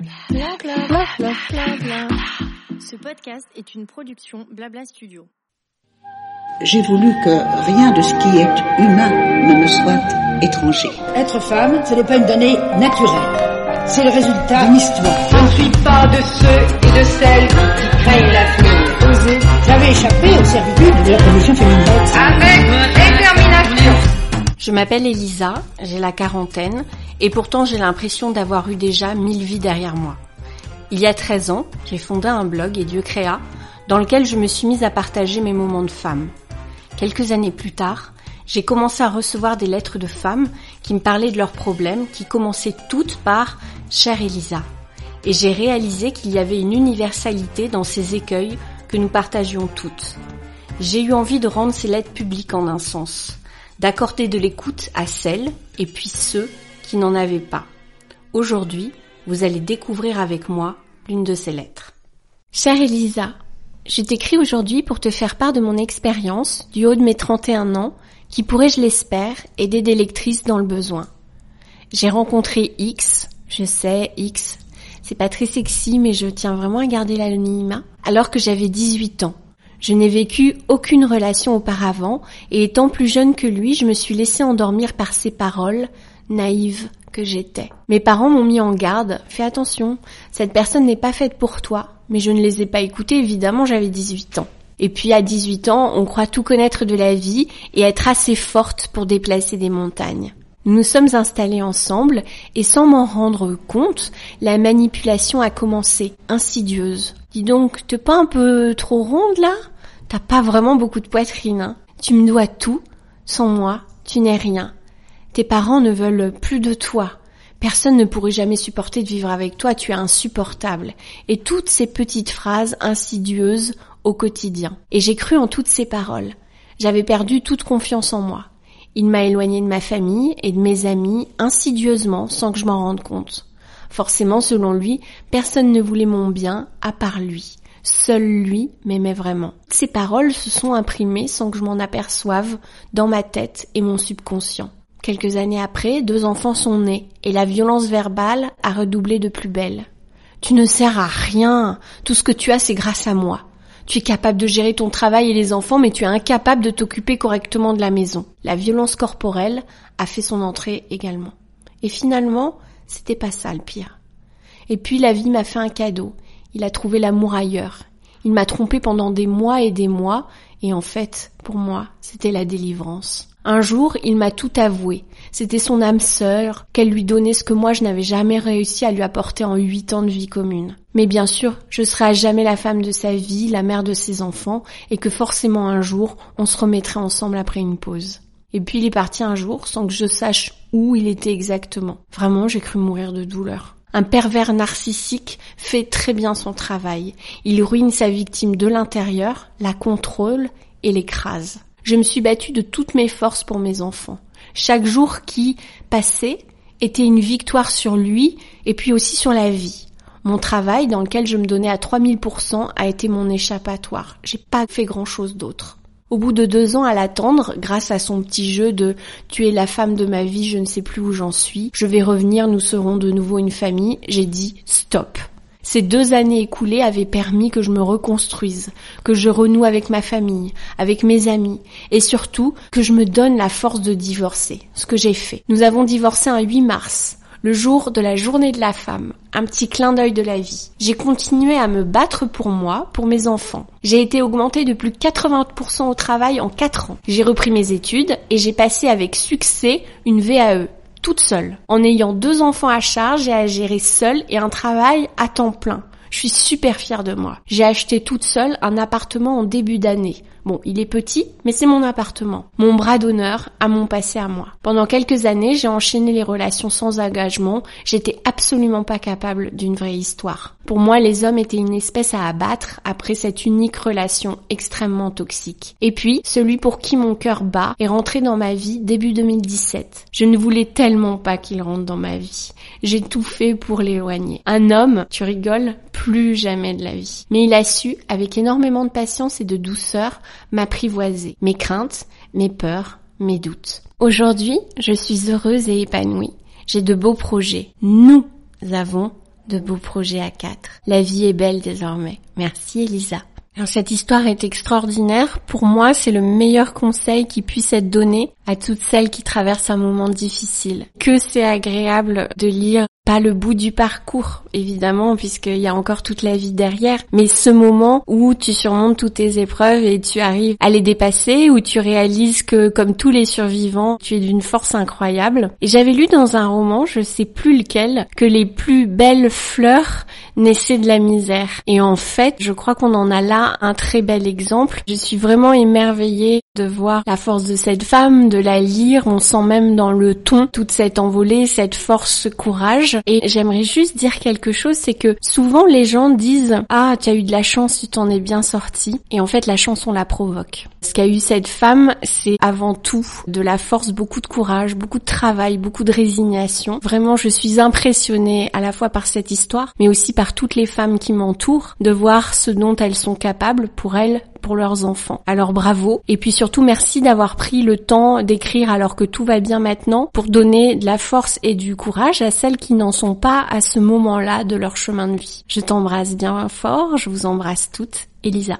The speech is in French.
Bla bla bla bla bla bla. Ce podcast est une production Blabla Studio. J'ai voulu que rien de ce qui est humain ne me soit étranger. Être femme, ce n'est pas une donnée naturelle. C'est le résultat d'une histoire. Je ne suis pas de ceux et de celles qui craignent l'avenir. Osez. J'avais échappé aux servitudes de la condition féminine. Avec détermination. Je m'appelle Elisa, j'ai la quarantaine, et pourtant j'ai l'impression d'avoir eu déjà mille vies derrière moi. Il y a 13 ans, j'ai fondé un blog et Dieu créa, dans lequel je me suis mise à partager mes moments de femme. Quelques années plus tard, j'ai commencé à recevoir des lettres de femmes qui me parlaient de leurs problèmes, qui commençaient toutes par Chère Elisa. Et j'ai réalisé qu'il y avait une universalité dans ces écueils que nous partagions toutes. J'ai eu envie de rendre ces lettres publiques en un sens, d'accorder de l'écoute à celles et puis ceux qui n'en avaient pas. Aujourd'hui, vous allez découvrir avec moi l'une de ces lettres. Chère Elisa, je t'écris aujourd'hui pour te faire part de mon expérience du haut de mes 31 ans qui pourrait, je l'espère, aider des lectrices dans le besoin. J'ai rencontré X, je sais, X, c'est pas très sexy mais je tiens vraiment à garder l'anonymat, alors que j'avais 18 ans. Je n'ai vécu aucune relation auparavant et étant plus jeune que lui, je me suis laissée endormir par ses paroles, naïve que j'étais. Mes parents m'ont mis en garde, fais attention, cette personne n'est pas faite pour toi, mais je ne les ai pas écoutés, évidemment j'avais 18 ans. Et puis à 18 ans, on croit tout connaître de la vie et être assez forte pour déplacer des montagnes. Nous nous sommes installés ensemble et sans m'en rendre compte, la manipulation a commencé, insidieuse. Dis donc, t'es pas un peu trop ronde là? T'as pas vraiment beaucoup de poitrine. Hein? Tu me dois tout. Sans moi, tu n'es rien. Tes parents ne veulent plus de toi. Personne ne pourrait jamais supporter de vivre avec toi, tu es insupportable. Et toutes ces petites phrases insidieuses au quotidien. Et j'ai cru en toutes ces paroles. J'avais perdu toute confiance en moi. Il m'a éloigné de ma famille et de mes amis insidieusement sans que je m'en rende compte. Forcément, selon lui, personne ne voulait mon bien à part lui. Seul lui m'aimait vraiment. Ces paroles se sont imprimées sans que je m'en aperçoive dans ma tête et mon subconscient. Quelques années après, deux enfants sont nés et la violence verbale a redoublé de plus belle. Tu ne sers à rien. Tout ce que tu as, c'est grâce à moi. Tu es capable de gérer ton travail et les enfants, mais tu es incapable de t'occuper correctement de la maison. La violence corporelle a fait son entrée également. Et finalement, c'était pas ça le pire. Et puis la vie m'a fait un cadeau. Il a trouvé l'amour ailleurs. Il m'a trompé pendant des mois et des mois, et en fait, pour moi, c'était la délivrance. Un jour, il m'a tout avoué. C'était son âme sœur, qu'elle lui donnait ce que moi je n'avais jamais réussi à lui apporter en huit ans de vie commune. Mais bien sûr, je serai à jamais la femme de sa vie, la mère de ses enfants, et que forcément un jour, on se remettrait ensemble après une pause. Et puis il est parti un jour sans que je sache où il était exactement. Vraiment, j'ai cru mourir de douleur. Un pervers narcissique fait très bien son travail. Il ruine sa victime de l'intérieur, la contrôle et l'écrase. Je me suis battue de toutes mes forces pour mes enfants. Chaque jour qui passait était une victoire sur lui et puis aussi sur la vie. Mon travail, dans lequel je me donnais à 3000%, a été mon échappatoire. J'ai pas fait grand chose d'autre. Au bout de deux ans à l'attendre, grâce à son petit jeu de tu es la femme de ma vie, je ne sais plus où j'en suis, je vais revenir, nous serons de nouveau une famille, j'ai dit stop. Ces deux années écoulées avaient permis que je me reconstruise, que je renoue avec ma famille, avec mes amis, et surtout que je me donne la force de divorcer, ce que j'ai fait. Nous avons divorcé un 8 mars, le jour de la journée de la femme, un petit clin d'œil de la vie. J'ai continué à me battre pour moi, pour mes enfants. J'ai été augmentée de plus de 80% au travail en 4 ans. J'ai repris mes études et j'ai passé avec succès une VAE, toute seule, en ayant deux enfants à charge et à gérer seule et un travail à temps plein. Je suis super fière de moi. J'ai acheté toute seule un appartement en début d'année. Bon, il est petit, mais c'est mon appartement. Mon bras d'honneur à mon passé à moi. Pendant quelques années, j'ai enchaîné les relations sans engagement. J'étais absolument pas capable d'une vraie histoire. Pour moi, les hommes étaient une espèce à abattre après cette unique relation extrêmement toxique. Et puis, celui pour qui mon cœur bat est rentré dans ma vie début 2017. Je ne voulais tellement pas qu'il rentre dans ma vie. J'ai tout fait pour l'éloigner. Un homme, tu rigoles, plus jamais de la vie. Mais il a su, avec énormément de patience et de douceur, m'apprivoiser. Mes craintes, mes peurs, mes doutes. Aujourd'hui, je suis heureuse et épanouie. J'ai de beaux projets. Nous avons de beaux projets à quatre. La vie est belle désormais. Merci Elisa. Alors cette histoire est extraordinaire. Pour moi, c'est le meilleur conseil qui puisse être donné à toutes celles qui traversent un moment difficile. Que c'est agréable de lire pas le bout du parcours, évidemment, puisqu'il y a encore toute la vie derrière, mais ce moment où tu surmontes toutes tes épreuves et tu arrives à les dépasser, où tu réalises que, comme tous les survivants, tu es d'une force incroyable. Et j'avais lu dans un roman, je sais plus lequel, que les plus belles fleurs naissaient de la misère. Et en fait, je crois qu'on en a là un très bel exemple. Je suis vraiment émerveillée de voir la force de cette femme, de la lire, on sent même dans le ton toute cette envolée, cette force, ce courage. Et j'aimerais juste dire quelque chose, c'est que souvent les gens disent ah tu as eu de la chance, tu t'en es bien sorti. Et en fait la chance on la provoque. Ce qu'a eu cette femme, c'est avant tout de la force, beaucoup de courage, beaucoup de travail, beaucoup de résignation. Vraiment je suis impressionnée à la fois par cette histoire, mais aussi par toutes les femmes qui m'entourent, de voir ce dont elles sont capables pour elles pour leurs enfants. Alors bravo et puis surtout merci d'avoir pris le temps d'écrire alors que tout va bien maintenant pour donner de la force et du courage à celles qui n'en sont pas à ce moment-là de leur chemin de vie. Je t'embrasse bien fort, je vous embrasse toutes. Elisa.